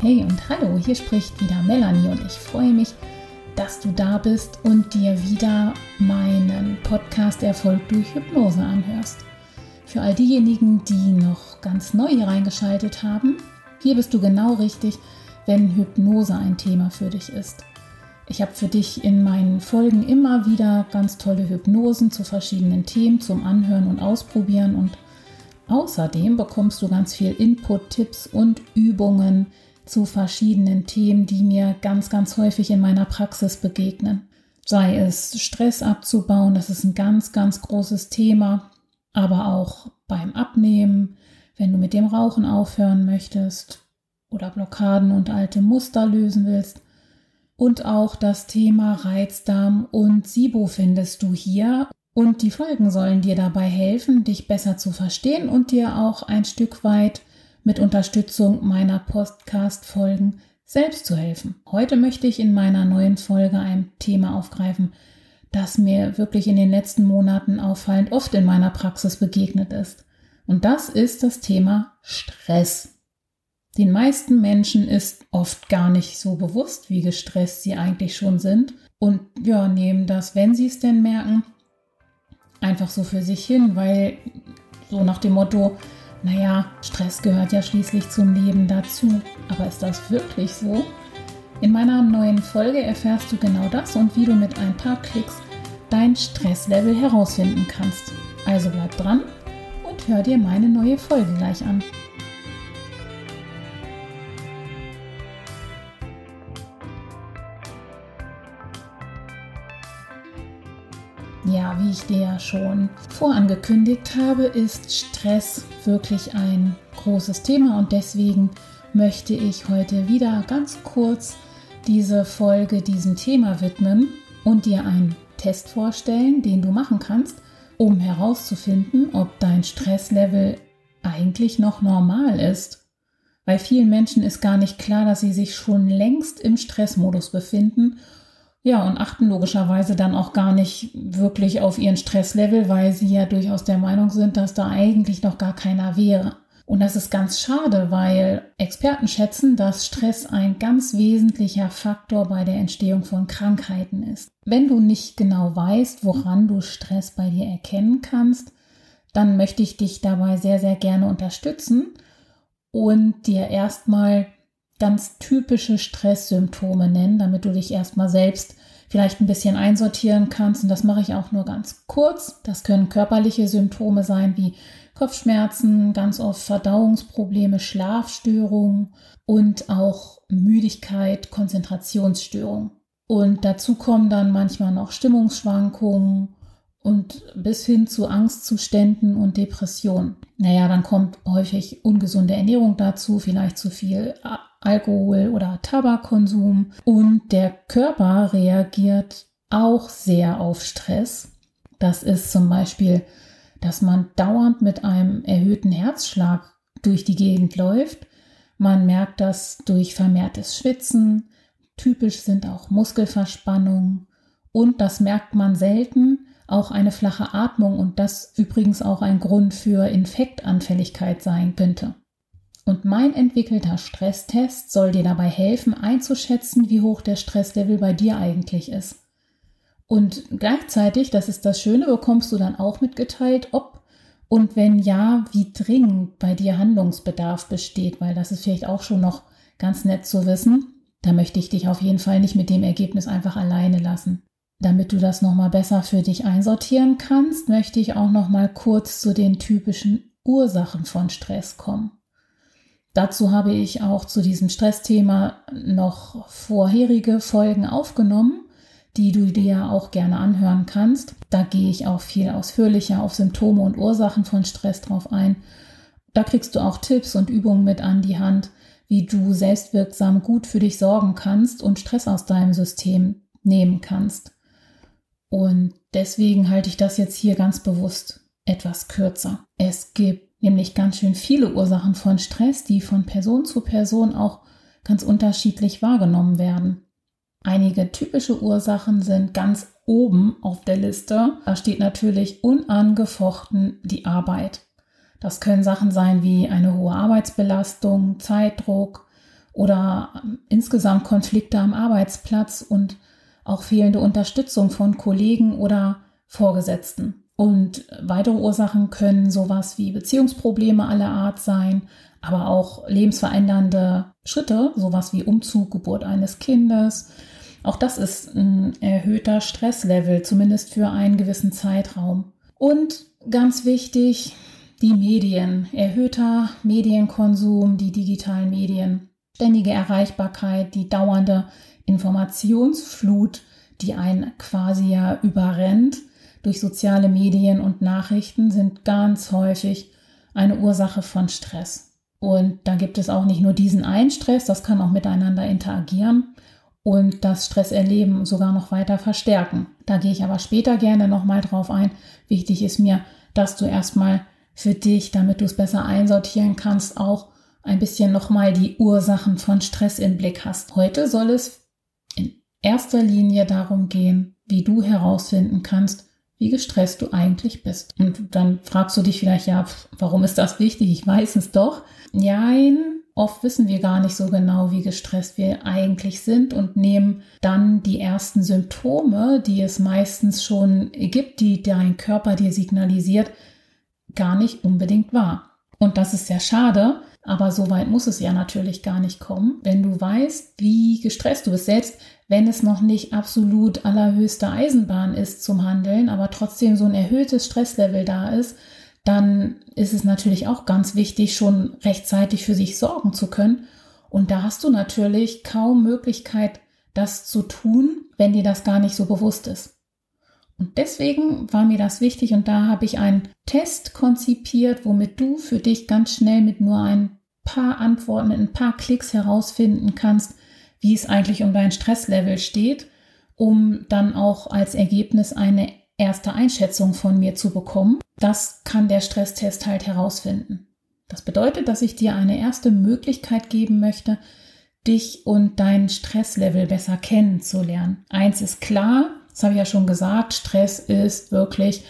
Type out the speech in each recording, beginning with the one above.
Hey und hallo, hier spricht wieder Melanie und ich freue mich, dass du da bist und dir wieder meinen Podcast Erfolg durch Hypnose anhörst. Für all diejenigen, die noch ganz neu hier reingeschaltet haben, hier bist du genau richtig, wenn Hypnose ein Thema für dich ist. Ich habe für dich in meinen Folgen immer wieder ganz tolle Hypnosen zu verschiedenen Themen zum Anhören und Ausprobieren und außerdem bekommst du ganz viel Input, Tipps und Übungen zu verschiedenen Themen, die mir ganz, ganz häufig in meiner Praxis begegnen. Sei es Stress abzubauen, das ist ein ganz, ganz großes Thema, aber auch beim Abnehmen, wenn du mit dem Rauchen aufhören möchtest oder Blockaden und alte Muster lösen willst und auch das Thema Reizdarm und SIBO findest du hier. Und die Folgen sollen dir dabei helfen, dich besser zu verstehen und dir auch ein Stück weit mit Unterstützung meiner Podcast-Folgen selbst zu helfen. Heute möchte ich in meiner neuen Folge ein Thema aufgreifen, das mir wirklich in den letzten Monaten auffallend oft in meiner Praxis begegnet ist. Und das ist das Thema Stress. Den meisten Menschen ist oft gar nicht so bewusst, wie gestresst sie eigentlich schon sind und ja, nehmen das, wenn sie es denn merken, einfach so für sich hin, weil so nach dem Motto, naja, Stress gehört ja schließlich zum Leben dazu. Aber ist das wirklich so? In meiner neuen Folge erfährst du genau das und wie du mit ein paar Klicks dein Stresslevel herausfinden kannst. Also bleib dran und hör dir meine neue Folge gleich an. Ja, wie ich dir ja schon vorangekündigt habe, ist Stress wirklich ein großes Thema und deswegen möchte ich heute wieder ganz kurz diese Folge diesem Thema widmen und dir einen Test vorstellen, den du machen kannst, um herauszufinden, ob dein Stresslevel eigentlich noch normal ist. Bei vielen Menschen ist gar nicht klar, dass sie sich schon längst im Stressmodus befinden ja, und achten logischerweise dann auch gar nicht wirklich auf ihren Stresslevel, weil sie ja durchaus der Meinung sind, dass da eigentlich noch gar keiner wäre. Und das ist ganz schade, weil Experten schätzen, dass Stress ein ganz wesentlicher Faktor bei der Entstehung von Krankheiten ist. Wenn du nicht genau weißt, woran du Stress bei dir erkennen kannst, dann möchte ich dich dabei sehr, sehr gerne unterstützen und dir erstmal ganz typische Stresssymptome nennen, damit du dich erstmal selbst vielleicht ein bisschen einsortieren kannst. Und das mache ich auch nur ganz kurz. Das können körperliche Symptome sein wie Kopfschmerzen, ganz oft Verdauungsprobleme, Schlafstörungen und auch Müdigkeit, Konzentrationsstörungen. Und dazu kommen dann manchmal noch Stimmungsschwankungen und bis hin zu Angstzuständen und Depressionen. Naja, dann kommt häufig ungesunde Ernährung dazu, vielleicht zu viel Alkohol- oder Tabakkonsum. Und der Körper reagiert auch sehr auf Stress. Das ist zum Beispiel, dass man dauernd mit einem erhöhten Herzschlag durch die Gegend läuft. Man merkt das durch vermehrtes Schwitzen. Typisch sind auch Muskelverspannungen. Und das merkt man selten, auch eine flache Atmung und das übrigens auch ein Grund für Infektanfälligkeit sein könnte. Und mein entwickelter Stresstest soll dir dabei helfen, einzuschätzen, wie hoch der Stresslevel bei dir eigentlich ist. Und gleichzeitig, das ist das Schöne, bekommst du dann auch mitgeteilt, ob und wenn ja, wie dringend bei dir Handlungsbedarf besteht, weil das ist vielleicht auch schon noch ganz nett zu wissen. Da möchte ich dich auf jeden Fall nicht mit dem Ergebnis einfach alleine lassen. Damit du das nochmal besser für dich einsortieren kannst, möchte ich auch nochmal kurz zu den typischen Ursachen von Stress kommen. Dazu habe ich auch zu diesem Stressthema noch vorherige Folgen aufgenommen, die du dir auch gerne anhören kannst. Da gehe ich auch viel ausführlicher auf Symptome und Ursachen von Stress drauf ein. Da kriegst du auch Tipps und Übungen mit an die Hand, wie du selbstwirksam gut für dich sorgen kannst und Stress aus deinem System nehmen kannst. Und deswegen halte ich das jetzt hier ganz bewusst etwas kürzer. Es gibt nämlich ganz schön viele Ursachen von Stress, die von Person zu Person auch ganz unterschiedlich wahrgenommen werden. Einige typische Ursachen sind ganz oben auf der Liste. Da steht natürlich unangefochten die Arbeit. Das können Sachen sein wie eine hohe Arbeitsbelastung, Zeitdruck oder insgesamt Konflikte am Arbeitsplatz und auch fehlende Unterstützung von Kollegen oder Vorgesetzten. Und weitere Ursachen können sowas wie Beziehungsprobleme aller Art sein, aber auch lebensverändernde Schritte, sowas wie Umzug, Geburt eines Kindes. Auch das ist ein erhöhter Stresslevel, zumindest für einen gewissen Zeitraum. Und ganz wichtig, die Medien, erhöhter Medienkonsum, die digitalen Medien, ständige Erreichbarkeit, die dauernde Informationsflut, die einen quasi ja überrennt durch soziale Medien und Nachrichten, sind ganz häufig eine Ursache von Stress. Und da gibt es auch nicht nur diesen einen Stress, das kann auch miteinander interagieren und das Stresserleben sogar noch weiter verstärken. Da gehe ich aber später gerne nochmal drauf ein. Wichtig ist mir, dass du erstmal für dich, damit du es besser einsortieren kannst, auch ein bisschen nochmal die Ursachen von Stress im Blick hast. Heute soll es in erster Linie darum gehen, wie du herausfinden kannst, wie gestresst du eigentlich bist. Und dann fragst du dich vielleicht, ja, warum ist das wichtig? Ich weiß es doch. Nein, oft wissen wir gar nicht so genau, wie gestresst wir eigentlich sind und nehmen dann die ersten Symptome, die es meistens schon gibt, die dein Körper dir signalisiert, gar nicht unbedingt wahr. Und das ist sehr schade, aber so weit muss es ja natürlich gar nicht kommen, wenn du weißt, wie gestresst du bist. Selbst wenn es noch nicht absolut allerhöchste Eisenbahn ist zum Handeln, aber trotzdem so ein erhöhtes Stresslevel da ist, dann ist es natürlich auch ganz wichtig, schon rechtzeitig für sich sorgen zu können. Und da hast du natürlich kaum Möglichkeit, das zu tun, wenn dir das gar nicht so bewusst ist. Und deswegen war mir das wichtig und da habe ich einen Test konzipiert, womit du für dich ganz schnell mit nur ein paar Antworten, mit ein paar Klicks herausfinden kannst, wie es eigentlich um dein Stresslevel steht, um dann auch als Ergebnis eine erste Einschätzung von mir zu bekommen. Das kann der Stresstest halt herausfinden. Das bedeutet, dass ich dir eine erste Möglichkeit geben möchte, dich und dein Stresslevel besser kennenzulernen. Eins ist klar, das habe ich ja schon gesagt, Stress ist wirklich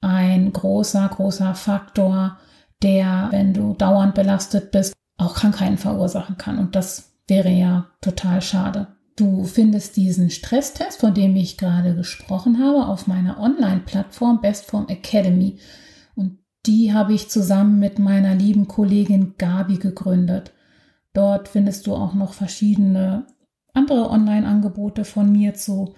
ein großer, großer Faktor, der, wenn du dauernd belastet bist, auch Krankheiten verursachen kann. Und das wäre ja total schade. Du findest diesen Stresstest, von dem ich gerade gesprochen habe, auf meiner Online-Plattform Bestform Academy. Und die habe ich zusammen mit meiner lieben Kollegin Gabi gegründet. Dort findest du auch noch verschiedene andere Online-Angebote von mir zu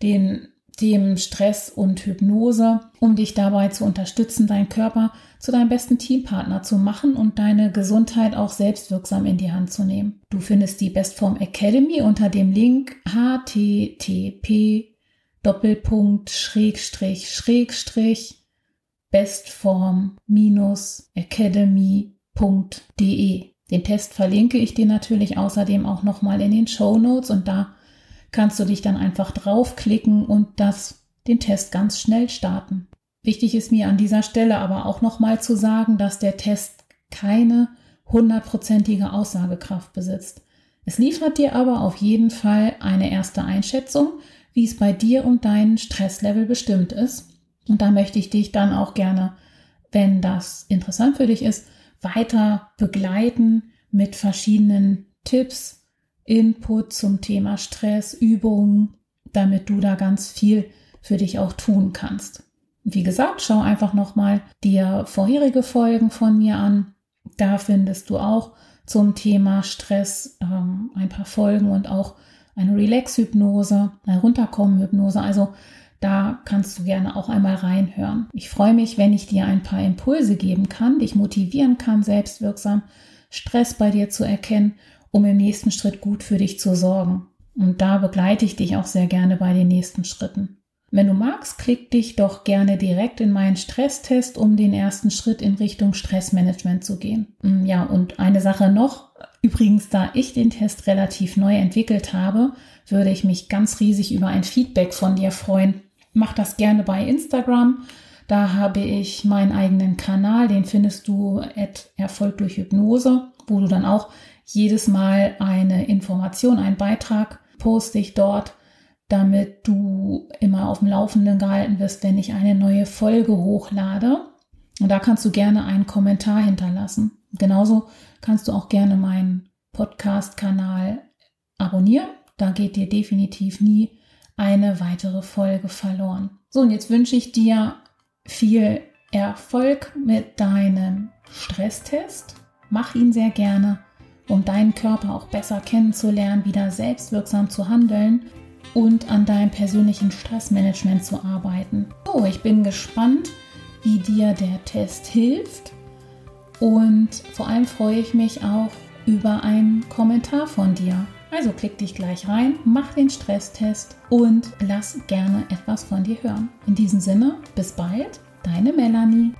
den Themen Stress und Hypnose, um dich dabei zu unterstützen, deinen Körper zu deinem besten Teampartner zu machen und deine Gesundheit auch selbstwirksam in die Hand zu nehmen. Du findest die Bestform Academy unter dem Link http Doppelpunkt Schrägstrich Schrägstrich bestform academy.de. Den Test verlinke ich dir natürlich außerdem auch nochmal in den Show Notes und da kannst du dich dann einfach draufklicken und das, den Test ganz schnell starten. Wichtig ist mir an dieser Stelle aber auch nochmal zu sagen, dass der Test keine hundertprozentige Aussagekraft besitzt. Es liefert dir aber auf jeden Fall eine erste Einschätzung, wie es bei dir und deinem Stresslevel bestimmt ist. Und da möchte ich dich dann auch gerne, wenn das interessant für dich ist, weiter begleiten mit verschiedenen Tipps, Input zum Thema Stress, Übungen, damit du da ganz viel für dich auch tun kannst. Wie gesagt, schau einfach nochmal dir vorherige Folgen von mir an. Da findest du auch zum Thema Stress ähm, ein paar Folgen und auch eine Relax-Hypnose, eine Runterkommen-Hypnose. Also da kannst du gerne auch einmal reinhören. Ich freue mich, wenn ich dir ein paar Impulse geben kann, dich motivieren kann, selbstwirksam Stress bei dir zu erkennen um im nächsten Schritt gut für dich zu sorgen. Und da begleite ich dich auch sehr gerne bei den nächsten Schritten. Wenn du magst, klick dich doch gerne direkt in meinen Stresstest, um den ersten Schritt in Richtung Stressmanagement zu gehen. Mm, ja, und eine Sache noch. Übrigens, da ich den Test relativ neu entwickelt habe, würde ich mich ganz riesig über ein Feedback von dir freuen. Mach das gerne bei Instagram. Da habe ich meinen eigenen Kanal, den findest du at Erfolg durch Hypnose, wo du dann auch jedes Mal eine Information, einen Beitrag poste ich dort, damit du immer auf dem Laufenden gehalten wirst, wenn ich eine neue Folge hochlade. Und da kannst du gerne einen Kommentar hinterlassen. Genauso kannst du auch gerne meinen Podcast-Kanal abonnieren. Da geht dir definitiv nie eine weitere Folge verloren. So, und jetzt wünsche ich dir viel Erfolg mit deinem Stresstest. Mach ihn sehr gerne, um deinen Körper auch besser kennenzulernen, wieder selbstwirksam zu handeln und an deinem persönlichen Stressmanagement zu arbeiten. So, ich bin gespannt, wie dir der Test hilft und vor allem freue ich mich auch über einen Kommentar von dir. Also klick dich gleich rein, mach den Stresstest und lass gerne etwas von dir hören. In diesem Sinne, bis bald, deine Melanie.